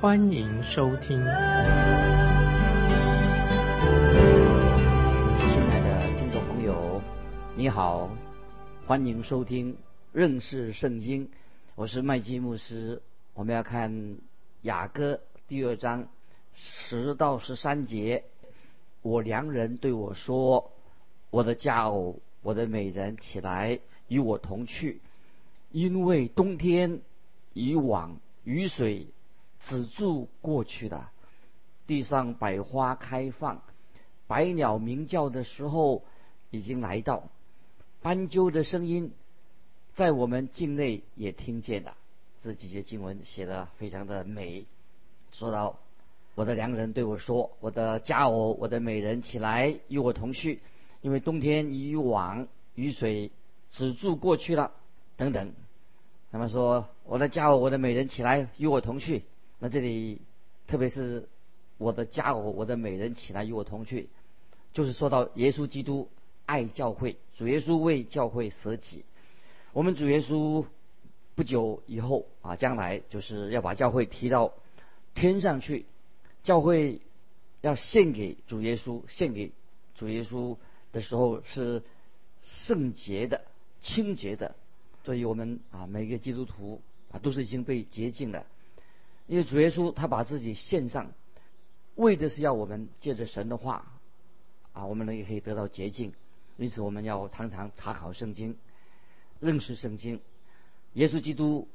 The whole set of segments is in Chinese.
欢迎收听。亲爱的听众朋友，你好，欢迎收听认识圣经。我是麦基牧师，我们要看雅歌第二章十到十三节。我良人对我说：“我的佳偶，我的美人，起来与我同去，因为冬天已往，雨水止住过去了，地上百花开放，百鸟鸣叫的时候已经来到，斑鸠的声音。”在我们境内也听见了这几节经文写的非常的美。说到我的良人对我说：“我的佳偶，我的美人，起来与我同去，因为冬天已往，雨水止住过去了。”等等。那么说我的佳偶，我的美人，起来与我同去。那这里特别是我的佳偶，我的美人，起来与我同去，就是说到耶稣基督爱教会，主耶稣为教会舍己。我们主耶稣不久以后啊，将来就是要把教会提到天上去。教会要献给主耶稣，献给主耶稣的时候是圣洁的、清洁的。所以我们啊，每个基督徒啊，都是已经被洁净了。因为主耶稣他把自己献上，为的是要我们借着神的话啊，我们呢也可以得到洁净。因此，我们要常常查考圣经。认识圣经，耶稣基督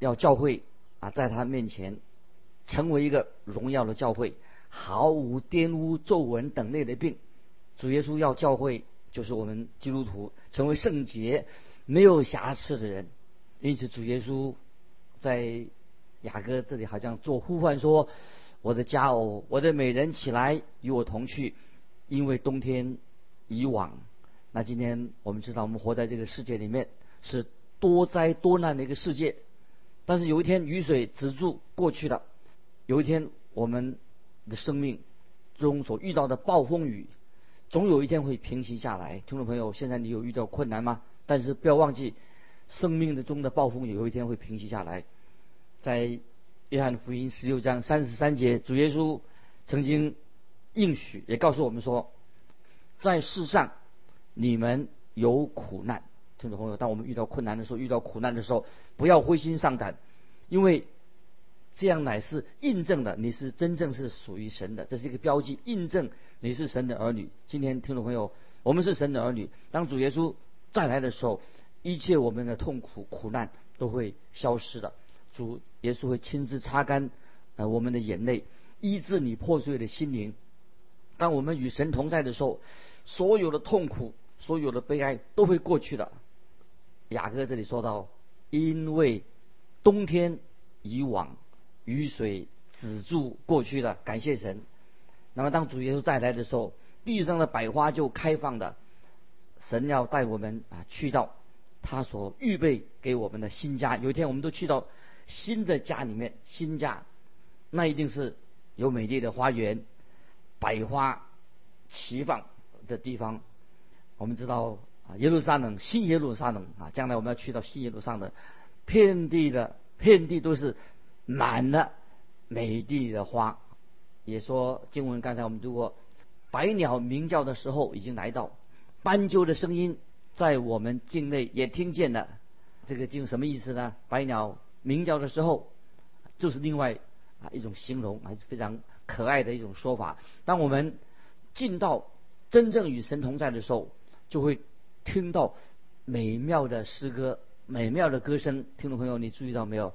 要教会啊，在他面前成为一个荣耀的教会，毫无玷污、皱纹等类的病。主耶稣要教会，就是我们基督徒成为圣洁、没有瑕疵的人。因此，主耶稣在雅各这里好像做呼唤说：“我的佳偶，我的美人，起来与我同去，因为冬天已往。”那今天我们知道，我们活在这个世界里面是多灾多难的一个世界。但是有一天雨水止住过去了，有一天我们的生命中所遇到的暴风雨，总有一天会平息下来。听众朋友，现在你有遇到困难吗？但是不要忘记，生命的中的暴风雨有一天会平息下来。在约翰福音十六章三十三节，主耶稣曾经应许，也告诉我们说，在世上。你们有苦难，听众朋友，当我们遇到困难的时候，遇到苦难的时候，不要灰心丧胆，因为这样乃是印证了你是真正是属于神的，这是一个标记，印证你是神的儿女。今天听众朋友，我们是神的儿女，当主耶稣再来的时候，一切我们的痛苦苦难都会消失的，主耶稣会亲自擦干呃我们的眼泪，医治你破碎的心灵。当我们与神同在的时候。所有的痛苦，所有的悲哀都会过去的。雅各这里说到，因为冬天以往，雨水止住过去了，感谢神。那么当主耶稣再来的时候，地上的百花就开放的。神要带我们啊去到他所预备给我们的新家。有一天我们都去到新的家里面，新家那一定是有美丽的花园，百花齐放。的地方，我们知道啊，耶路撒冷，新耶路撒冷啊，将来我们要去到新耶路撒冷，遍地的遍地都是满了美丽的花。也说经文刚才我们读过，百鸟鸣叫的时候已经来到，斑鸠的声音在我们境内也听见了。这个经什么意思呢？百鸟鸣叫的时候，就是另外啊一种形容，还是非常可爱的一种说法。当我们进到真正与神同在的时候，就会听到美妙的诗歌、美妙的歌声。听众朋友，你注意到没有？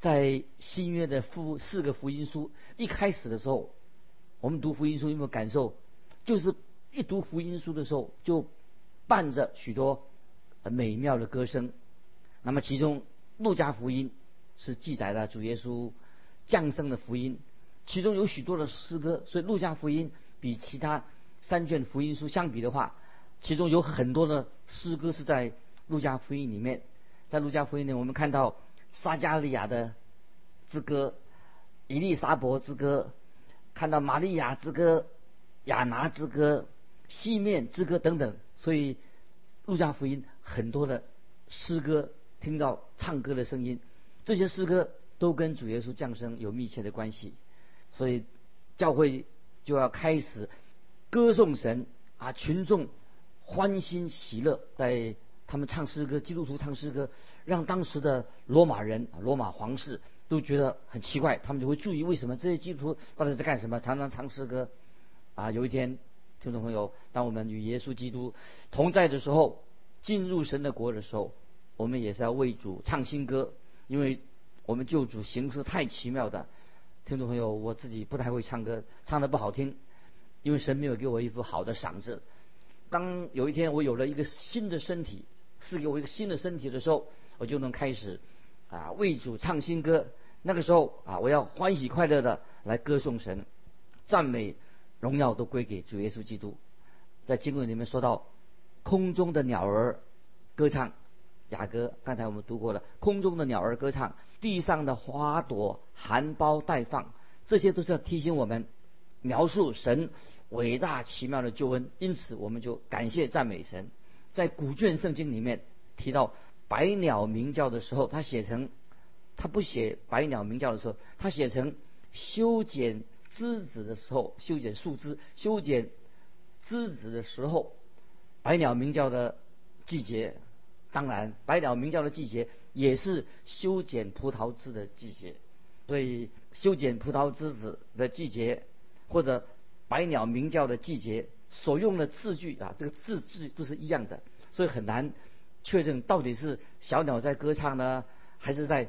在新约的福四个福音书一开始的时候，我们读福音书有没有感受？就是一读福音书的时候，就伴着许多美妙的歌声。那么，其中路加福音是记载了主耶稣降生的福音，其中有许多的诗歌，所以路加福音比其他三卷福音书相比的话，其中有很多的诗歌是在路加福音里面。在路加福音里，我们看到撒加利亚的之歌、以利沙伯之歌，看到玛利亚之歌、亚拿之歌、西面之歌等等。所以路加福音很多的诗歌，听到唱歌的声音，这些诗歌都跟主耶稣降生有密切的关系。所以教会就要开始歌颂神啊，群众欢欣喜乐在。他们唱诗歌，基督徒唱诗歌，让当时的罗马人、罗马皇室都觉得很奇怪。他们就会注意为什么这些基督徒到底在干什么，常常唱诗歌。啊，有一天，听众朋友，当我们与耶稣基督同在的时候，进入神的国的时候，我们也是要为主唱新歌，因为我们救主形式太奇妙的。听众朋友，我自己不太会唱歌，唱的不好听，因为神没有给我一副好的嗓子。当有一天我有了一个新的身体。赐给我一个新的身体的时候，我就能开始啊为主唱新歌。那个时候啊，我要欢喜快乐的来歌颂神，赞美荣耀都归给主耶稣基督。在经文里面说到，空中的鸟儿歌唱，雅歌刚才我们读过了，空中的鸟儿歌唱，地上的花朵含苞待放，这些都是要提醒我们描述神伟大奇妙的救恩。因此，我们就感谢赞美神。在古卷圣经里面提到百鸟鸣叫的时候，他写成，他不写百鸟鸣叫的时候，他写成修剪枝子的时候，修剪树枝、修剪枝子的时候，百鸟鸣叫的季节。当然，百鸟鸣叫的季节也是修剪葡萄枝的季节。所以，修剪葡萄枝子的季节，或者百鸟鸣叫的季节。所用的字句啊，这个字句都是一样的，所以很难确认到底是小鸟在歌唱呢，还是在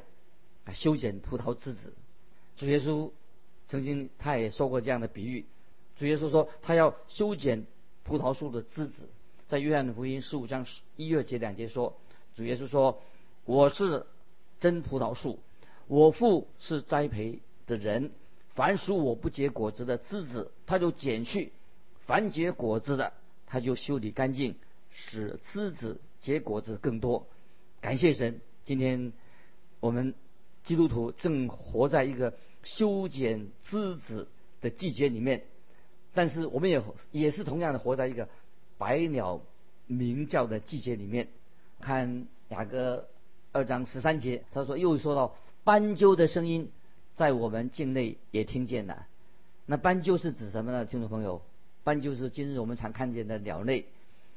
修剪葡萄枝子。主耶稣曾经他也说过这样的比喻，主耶稣说他要修剪葡萄树的枝子，在约翰福音十五章一月节两节说，主耶稣说我是真葡萄树，我父是栽培的人，凡属我不结果子的枝子，他就剪去。凡结果子的，他就修理干净，使枝子结果子更多。感谢神，今天我们基督徒正活在一个修剪枝子的季节里面，但是我们也也是同样的活在一个百鸟鸣叫的季节里面。看雅各二章十三节，他说又说到斑鸠的声音在我们境内也听见了。那斑鸠是指什么呢？听众朋友？斑鸠是今日我们常看见的鸟类，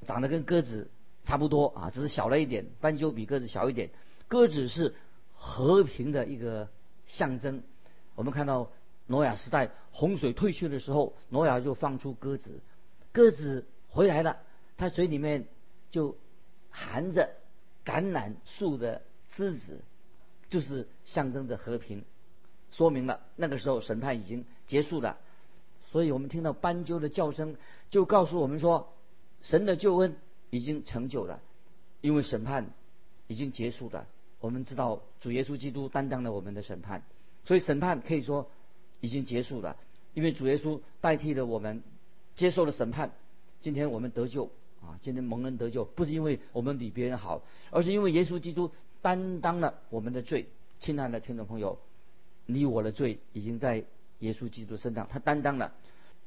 长得跟鸽子差不多啊，只是小了一点。斑鸠比鸽子小一点。鸽子是和平的一个象征。我们看到挪亚时代洪水退去的时候，挪亚就放出鸽子，鸽子回来了，他嘴里面就含着橄榄树的枝子，就是象征着和平，说明了那个时候审判已经结束了。所以我们听到斑鸠的叫声，就告诉我们说，神的救恩已经成就了，因为审判已经结束了。我们知道主耶稣基督担当了我们的审判，所以审判可以说已经结束了，因为主耶稣代替了我们接受了审判。今天我们得救啊，今天蒙恩得救，不是因为我们比别人好，而是因为耶稣基督担当了我们的罪。亲爱的听众朋友，你我的罪已经在。耶稣基督身上，他担当了。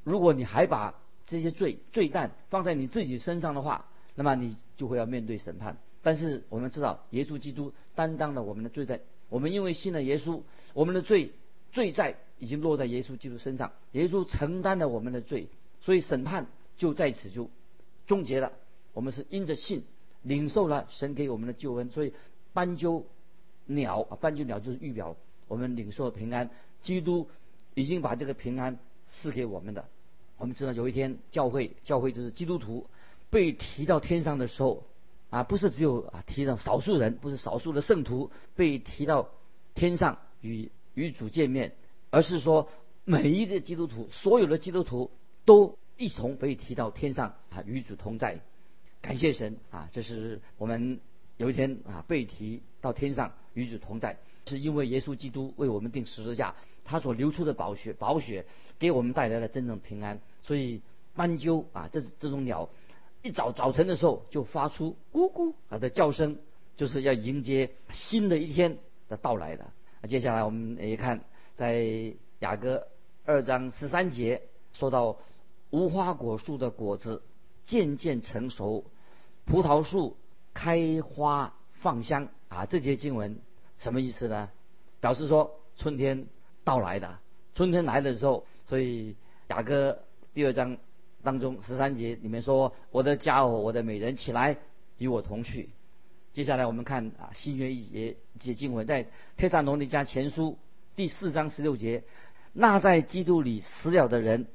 如果你还把这些罪罪担放在你自己身上的话，那么你就会要面对审判。但是我们知道，耶稣基督担当了我们的罪担。我们因为信了耶稣，我们的罪罪债已经落在耶稣基督身上。耶稣承担了我们的罪，所以审判就在此就终结了。我们是因着信领受了神给我们的救恩。所以斑鸠鸟啊，斑鸠鸟就是预表我们领受平安。基督。已经把这个平安赐给我们的。我们知道有一天教会，教会就是基督徒被提到天上的时候，啊，不是只有啊提到少数人，不是少数的圣徒被提到天上与与主见面，而是说每一个基督徒，所有的基督徒都一同被提到天上啊与主同在。感谢神啊，这是我们有一天啊被提到天上与主同在，是因为耶稣基督为我们定十字架。他所流出的宝血，宝血给我们带来了真正平安。所以斑鸠啊，这这种鸟，一早早晨的时候就发出咕咕啊的叫声，就是要迎接新的一天的到来的。接下来我们也看在雅歌二章十三节说到无花果树的果子渐渐成熟，葡萄树开花放香啊，这节经文什么意思呢？表示说春天到来的，春天来的时候，所以雅歌第二章当中十三节里面说：“我的家伙，我的美人，起来与我同去。”接下来我们看啊新约一节节经文，在帖撒罗尼迦前书第四章十六节：“那在基督里死了的人，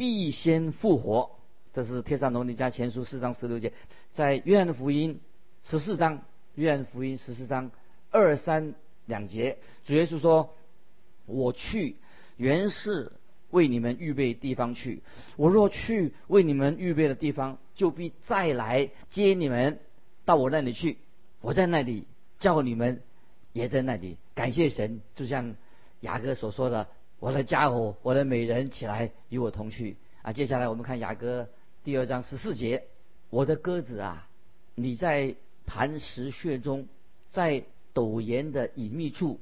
必先复活。”这是天上罗尼迦前书四章十六节。在约翰福音十四章，约翰福音十四章二三。两节，主耶稣说：“我去，原是为你们预备地方去。我若去为你们预备的地方，就必再来接你们到我那里去。我在那里，叫你们也在那里。感谢神，就像雅各所说的：‘我的家伙，我的美人，起来与我同去。’啊，接下来我们看雅歌第二章十四节：‘我的鸽子啊，你在磐石穴中，在。’陡岩的隐秘处，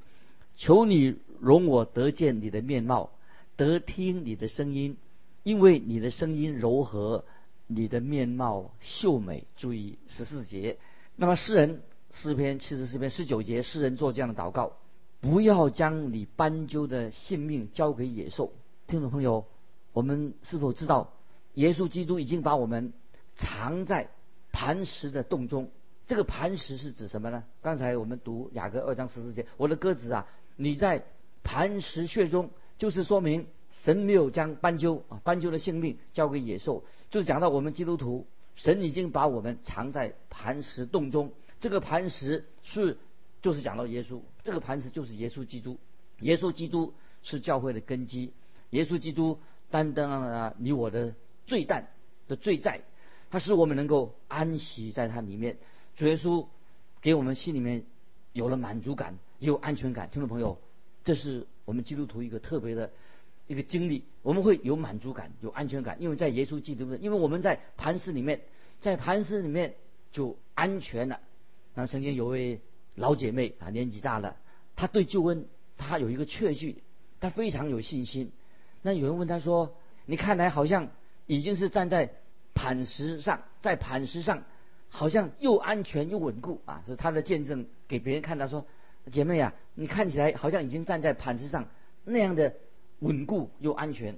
求你容我得见你的面貌，得听你的声音，因为你的声音柔和，你的面貌秀美。注意十四节。那么诗人诗篇七十四篇十九节，诗人做这样的祷告：不要将你斑鸠的性命交给野兽。听众朋友，我们是否知道，耶稣基督已经把我们藏在磐石的洞中？这个磐石是指什么呢？刚才我们读雅各二章十四节，我的鸽子啊，你在磐石穴中，就是说明神没有将斑鸠啊斑鸠的性命交给野兽，就是讲到我们基督徒，神已经把我们藏在磐石洞中。这个磐石是就是讲到耶稣，这个磐石就是耶稣基督，耶稣基督是教会的根基，耶稣基督担当了你我的罪担的罪债，他使我们能够安息在他里面。主耶稣给我们心里面有了满足感，有安全感。听众朋友，这是我们基督徒一个特别的一个经历。我们会有满足感，有安全感，因为在耶稣基督的，因为我们在磐石里面，在磐石里面就安全了。那曾经有位老姐妹啊，年纪大了，她对救恩她有一个确据，她非常有信心。那有人问她说：“你看来好像已经是站在磐石上，在磐石上。”好像又安全又稳固啊！是她的见证给别人看，她说：“姐妹啊，你看起来好像已经站在磐石上，那样的稳固又安全。”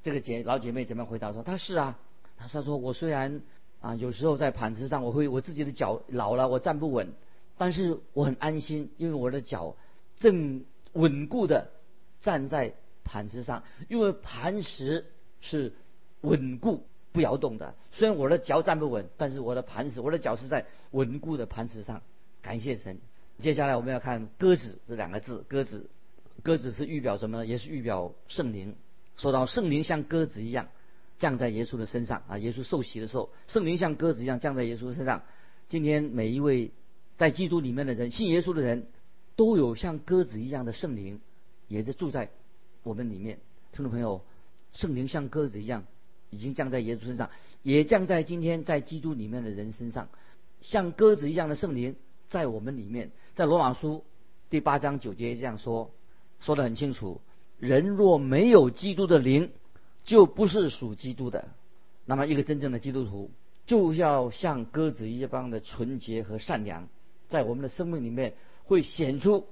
这个姐老姐妹怎么回答说：“她是啊。”她说：“我虽然啊有时候在磐石上，我会我自己的脚老了，我站不稳，但是我很安心，因为我的脚正稳固的站在磐石上，因为磐石是稳固。”不摇动的，虽然我的脚站不稳，但是我的磐石，我的脚是在稳固的磐石上。感谢神。接下来我们要看鸽子这两个字，鸽子，鸽子是预表什么呢？也是预表圣灵。说到圣灵像鸽子一样降在耶稣的身上啊，耶稣受洗的时候，圣灵像鸽子一样降在耶稣身上。今天每一位在基督里面的人，信耶稣的人，都有像鸽子一样的圣灵，也在住在我们里面。听众朋友，圣灵像鸽子一样。已经降在耶稣身上，也降在今天在基督里面的人身上，像鸽子一样的圣灵在我们里面。在罗马书第八章九节这样说，说得很清楚：人若没有基督的灵，就不是属基督的。那么，一个真正的基督徒就要像鸽子一般的纯洁和善良，在我们的生命里面会显出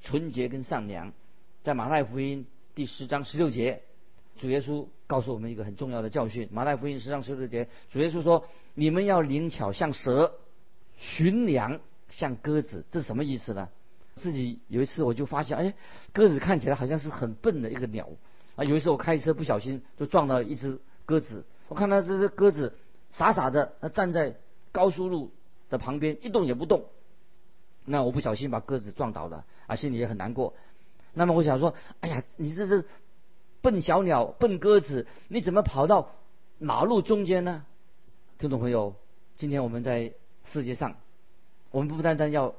纯洁跟善良。在马太福音第十章十六节。主耶稣告诉我们一个很重要的教训，《马太福音》十章十六节，主耶稣说：“你们要灵巧像蛇，驯良像鸽子。”这是什么意思呢？自己有一次我就发现，哎，鸽子看起来好像是很笨的一个鸟啊。有一次我开车不小心就撞到一只鸽子，我看到这只鸽子傻傻的它站在高速路的旁边一动也不动，那我不小心把鸽子撞倒了啊，心里也很难过。那么我想说，哎呀，你这是。笨小鸟，笨鸽子，你怎么跑到马路中间呢？听众朋友，今天我们在世界上，我们不单单要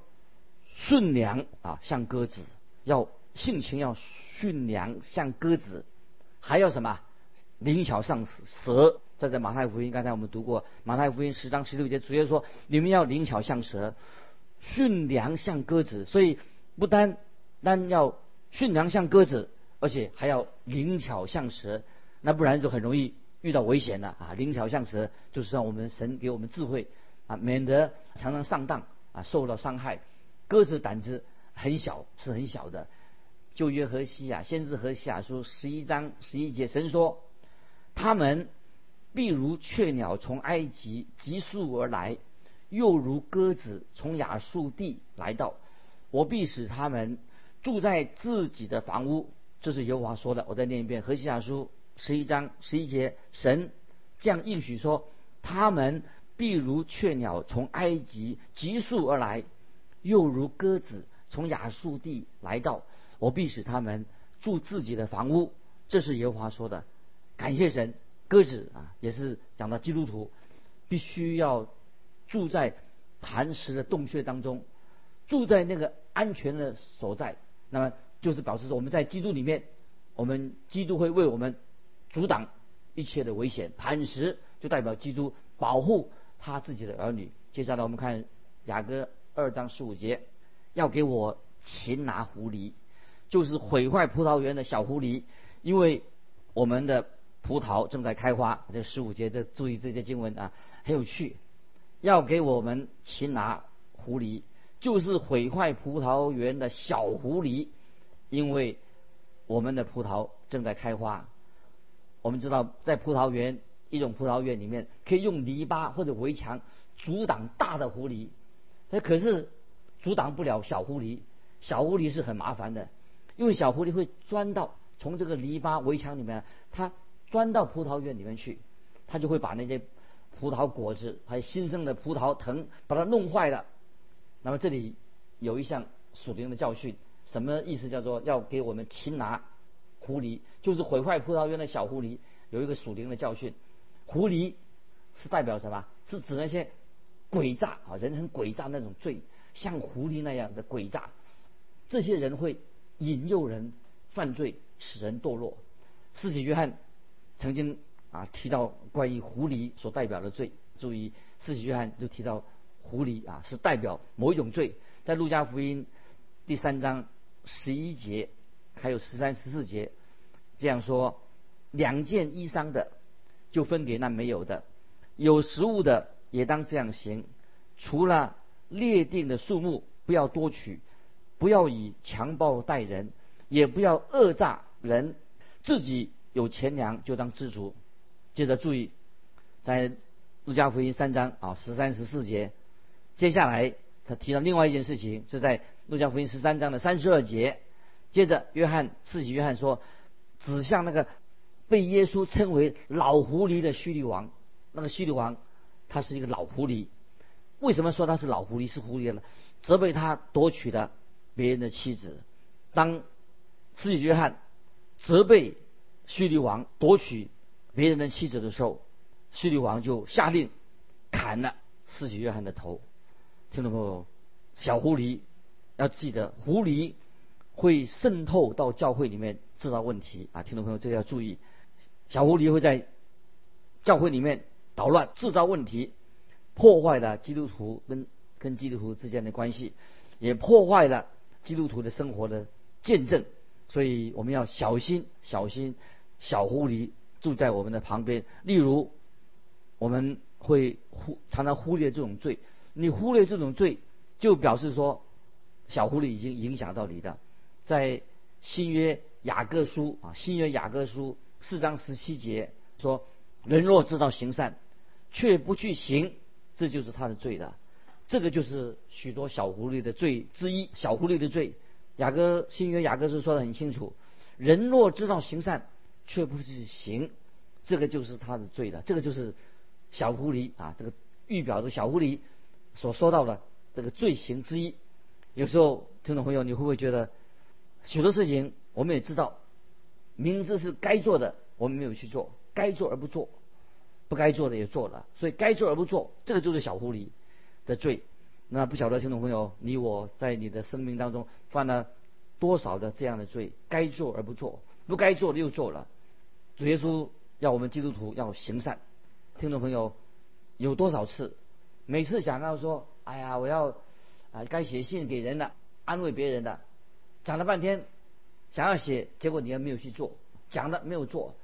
顺良啊，像鸽子，要性情要驯良像鸽子，还要什么灵巧像蛇。这在马太福音，刚才我们读过马太福音十章十六节，主耶稣说：“你们要灵巧像蛇，驯良像鸽子。”所以不单单要驯良像鸽子，而且还要灵巧像蛇。那不然就很容易遇到危险了啊！灵巧像蛇就是让我们神给我们智慧啊，免得常常上当啊，受到伤害。鸽子胆子很小，是很小的。旧约何西亚，先知何西亚书十一章十一节，神说：“他们。”必如雀鸟从埃及急速而来，又如鸽子从亚述地来到。我必使他们住在自己的房屋。这是耶和华说的。我再念一遍《何西阿书》十一章十一节：神这样应许说，他们必如雀鸟从埃及急速而来，又如鸽子从亚述地来到。我必使他们住自己的房屋。这是耶和华说的。感谢神。鸽子啊，也是讲到基督徒必须要住在磐石的洞穴当中，住在那个安全的所在。那么就是表示说，我们在基督里面，我们基督会为我们阻挡一切的危险。磐石就代表基督保护他自己的儿女。接下来我们看雅各二章十五节，要给我擒拿狐狸，就是毁坏葡萄园的小狐狸，因为我们的。葡萄正在开花，这十五节，这注意这些经文啊，很有趣。要给我们擒拿狐狸，就是毁坏葡萄园的小狐狸，因为我们的葡萄正在开花。我们知道，在葡萄园一种葡萄园里面，可以用篱笆或者围墙阻挡大的狐狸，那可是阻挡不了小狐狸。小狐狸是很麻烦的，因为小狐狸会钻到从这个篱笆围墙里面，它。钻到葡萄园里面去，它就会把那些葡萄果子还有新生的葡萄藤把它弄坏了。那么这里有一项属灵的教训，什么意思？叫做要给我们擒拿狐狸，就是毁坏葡萄园的小狐狸。有一个属灵的教训，狐狸是代表什么？是指那些诡诈啊，人很诡诈那种罪，像狐狸那样的诡诈。这些人会引诱人犯罪，使人堕落。四喜约翰。曾经啊提到关于狐狸所代表的罪，注意，四喜约翰就提到狐狸啊是代表某一种罪，在路加福音第三章十一节还有十三十四节这样说：两件衣裳的就分给那没有的，有食物的也当这样行。除了列定的数目，不要多取，不要以强暴待人，也不要恶诈人，自己。有钱粮就当知足。接着注意，在路加福音三章啊十三十四节，接下来他提到另外一件事情，是在路加福音十三章的三十二节。接着约翰自己约翰说，指向那个被耶稣称为老狐狸的叙利王，那个叙利王他是一个老狐狸。为什么说他是老狐狸是狐狸呢？责备他夺取了别人的妻子。当自己约翰责备。叙利王夺取别人的妻子的时候，叙利王就下令砍了四喜约翰的头。听众朋友？小狐狸要记得，狐狸会渗透到教会里面制造问题啊！听众朋友，这个要注意。小狐狸会在教会里面捣乱，制造问题，破坏了基督徒跟跟基督徒之间的关系，也破坏了基督徒的生活的见证。所以我们要小心，小心。小狐狸住在我们的旁边，例如我们会忽常常忽略这种罪，你忽略这种罪，就表示说小狐狸已经影响到你的。在新约雅各书啊，新约雅各书四章十七节说：人若知道行善，却不去行，这就是他的罪了。这个就是许多小狐狸的罪之一。小狐狸的罪，雅各新约雅各书说的很清楚：人若知道行善，却不去行，这个就是他的罪了。这个就是小狐狸啊，这个预表的小狐狸所说到的这个罪行之一。有时候听众朋友，你会不会觉得许多事情我们也知道，明知是该做的，我们没有去做；该做而不做，不该做的也做了。所以该做而不做，这个就是小狐狸的罪。那不晓得听众朋友，你我在你的生命当中犯了多少的这样的罪，该做而不做，不该做的又做了。主耶稣要我们基督徒要行善。听众朋友，有多少次，每次想到说，哎呀，我要啊，该写信给人了，安慰别人的，讲了半天，想要写，结果你还没有去做，讲的没有做。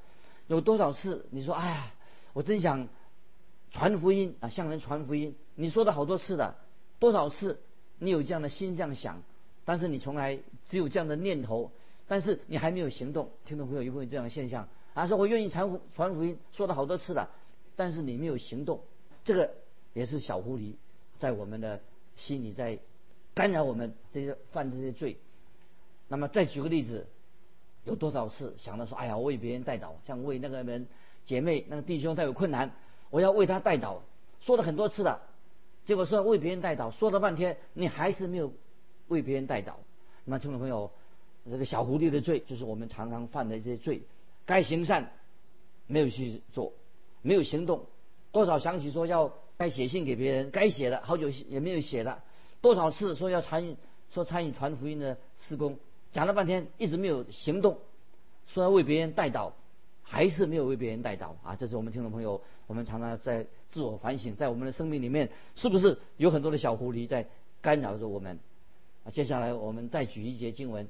有多少次你说，哎呀，我真想传福音啊，向人传福音，你说的好多次的，多少次你有这样的心这样想？但是你从来只有这样的念头，但是你还没有行动。听众朋友有没有这样的现象？啊，说我愿意传传福音，说了好多次了，但是你没有行动，这个也是小狐狸在我们的心里在干扰我们这些犯这些罪。那么再举个例子，有多少次想到说，哎呀，我为别人代祷，像为那个人姐妹、那个弟兄他有困难，我要为他代祷，说了很多次了，结果说为别人代祷，说了半天，你还是没有。为别人代祷，那听众朋友，这个小狐狸的罪就是我们常常犯的一些罪，该行善没有去做，没有行动，多少想起说要该写信给别人，该写的好久也没有写了，多少次说要参与说参与传福音的施工，讲了半天一直没有行动，说要为别人代祷，还是没有为别人代祷啊！这是我们听众朋友，我们常常在自我反省，在我们的生命里面是不是有很多的小狐狸在干扰着我们？啊，接下来我们再举一节经文，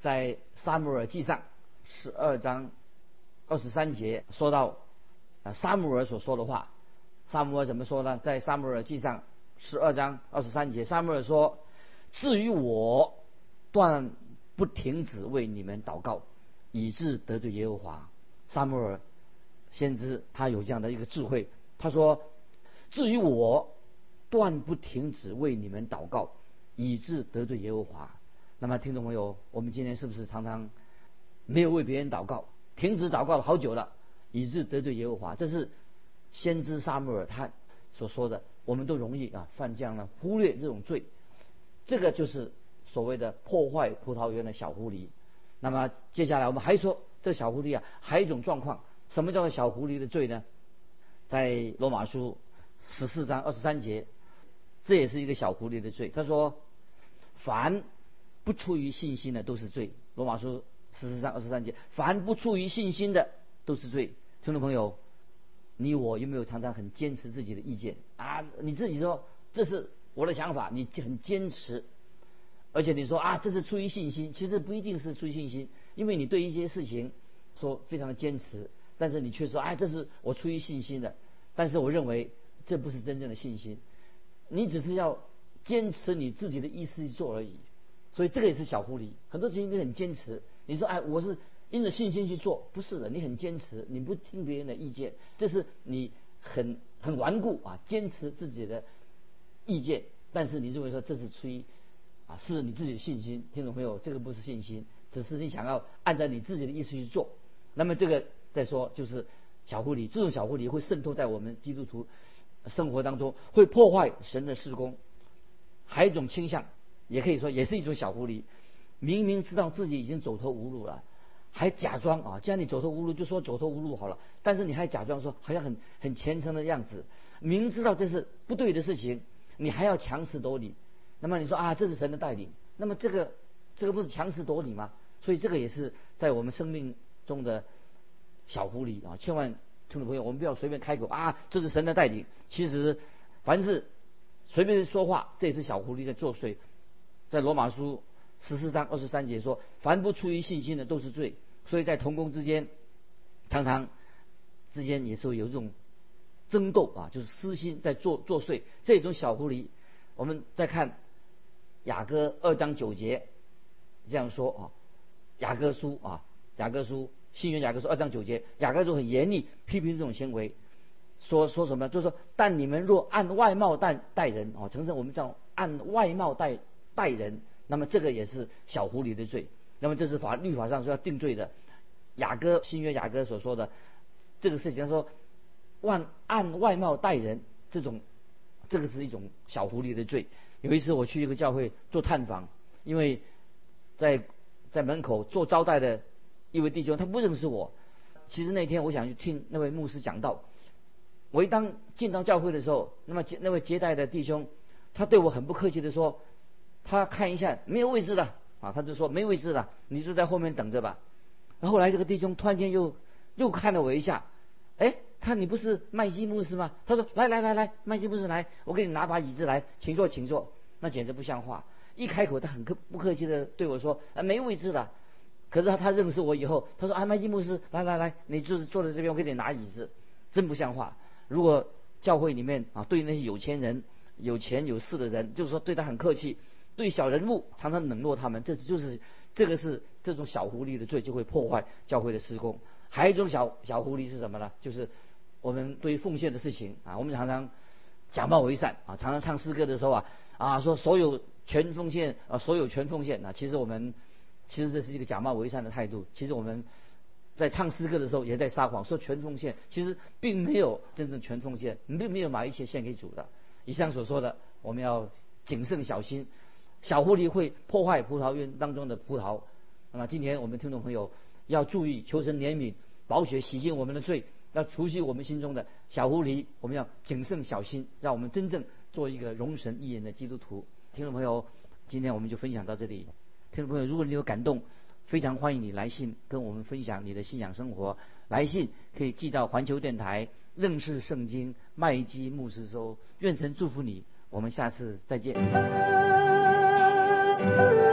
在撒母耳记上十二章二十三节说到啊，撒母耳所说的话。撒母耳怎么说呢？在撒母耳记上十二章二十三节，撒母耳说：“至于我，断不停止为你们祷告，以致得罪耶和华。”撒母耳先知他有这样的一个智慧，他说：“至于我，断不停止为你们祷告。”以致得罪耶和华。那么，听众朋友，我们今天是不是常常没有为别人祷告，停止祷告了好久了，以致得罪耶和华？这是先知撒母耳他所说的。我们都容易啊犯这样的忽略这种罪。这个就是所谓的破坏葡萄园的小狐狸。那么接下来我们还说，这小狐狸啊，还有一种状况，什么叫做小狐狸的罪呢？在罗马书十四章二十三节，这也是一个小狐狸的罪。他说。凡不出于信心的都是罪。罗马书十三二十三节，凡不出于信心的都是罪。听众朋友，你我有没有常常很坚持自己的意见啊？你自己说这是我的想法，你很坚持，而且你说啊这是出于信心，其实不一定是出于信心，因为你对一些事情说非常的坚持，但是你却说哎这是我出于信心的，但是我认为这不是真正的信心，你只是要。坚持你自己的意思去做而已，所以这个也是小狐狸。很多事情你很坚持，你说哎，我是因着信心去做，不是的，你很坚持，你不听别人的意见，这是你很很顽固啊，坚持自己的意见。但是你认为说这是出于啊，是你自己的信心，听懂没有？这个不是信心，只是你想要按照你自己的意思去做。那么这个再说就是小狐狸，这种小狐狸会渗透在我们基督徒生活当中，会破坏神的施工。还有一种倾向，也可以说也是一种小狐狸，明明知道自己已经走投无路了，还假装啊，既然你走投无路，就说走投无路好了。但是你还假装说好像很很虔诚的样子，明知道这是不对的事情，你还要强词夺理。那么你说啊，这是神的带领，那么这个这个不是强词夺理吗？所以这个也是在我们生命中的小狐狸啊，千万听众朋友，我们不要随便开口啊，这是神的带领。其实凡是。随便说话，这也是小狐狸在作祟。在罗马书十四章二十三节说：“凡不出于信心的都是罪。”所以在同工之间，常常之间也是有这种争斗啊，就是私心在作作祟。这种小狐狸，我们再看雅歌二章九节这样说啊，雅歌书啊，雅歌书新约雅歌书二章九节，雅各书很严厉批评这种行为。说说什么？就是说，但你们若按外貌待待人啊，诚实我们叫按外貌待待人，那么这个也是小狐狸的罪。那么这是法律法上说要定罪的。雅各新约雅各所说的这个事情他说，万按外貌待人这种，这个是一种小狐狸的罪。有一次我去一个教会做探访，因为在在门口做招待的一位弟兄，他不认识我。其实那天我想去听那位牧师讲道。我一当进到教会的时候，那么那位接待的弟兄，他对我很不客气的说，他看一下没有位置了，啊，他就说没位置了，你就在后面等着吧。后来这个弟兄突然间又又看了我一下，哎，他你不是麦基牧师吗？他说来来来来，麦基牧师来，我给你拿把椅子来，请坐请坐。那简直不像话，一开口他很客不客气的对我说，啊没位置了。可是他他认识我以后，他说啊麦基牧师来来来，你就是坐在这边，我给你拿椅子，真不像话。如果教会里面啊对那些有钱人、有钱有势的人，就是说对他很客气。对小人物常常冷落他们，这就是这个是这种小狐狸的罪，就会破坏教会的施工。还有一种小小狐狸是什么呢？就是我们对奉献的事情啊，我们常常假冒为善啊，常常唱诗歌的时候啊啊说所有全奉献啊，所有全奉献啊，其实我们其实这是一个假冒为善的态度。其实我们在唱诗歌的时候也在撒谎，说全奉献，其实并没有真正全奉献，并没有把一切献给主的。以上所说的，我们要谨慎小心。小狐狸会破坏葡萄园当中的葡萄。那么今天我们听众朋友要注意，求神怜悯，保血洗净我们的罪，要除去我们心中的小狐狸。我们要谨慎小心，让我们真正做一个容神一人的基督徒。听众朋友，今天我们就分享到这里。听众朋友，如果你有感动，非常欢迎你来信跟我们分享你的信仰生活。来信可以寄到环球电台认识圣经麦基牧师收。愿神祝福你，我们下次再见。Thank you.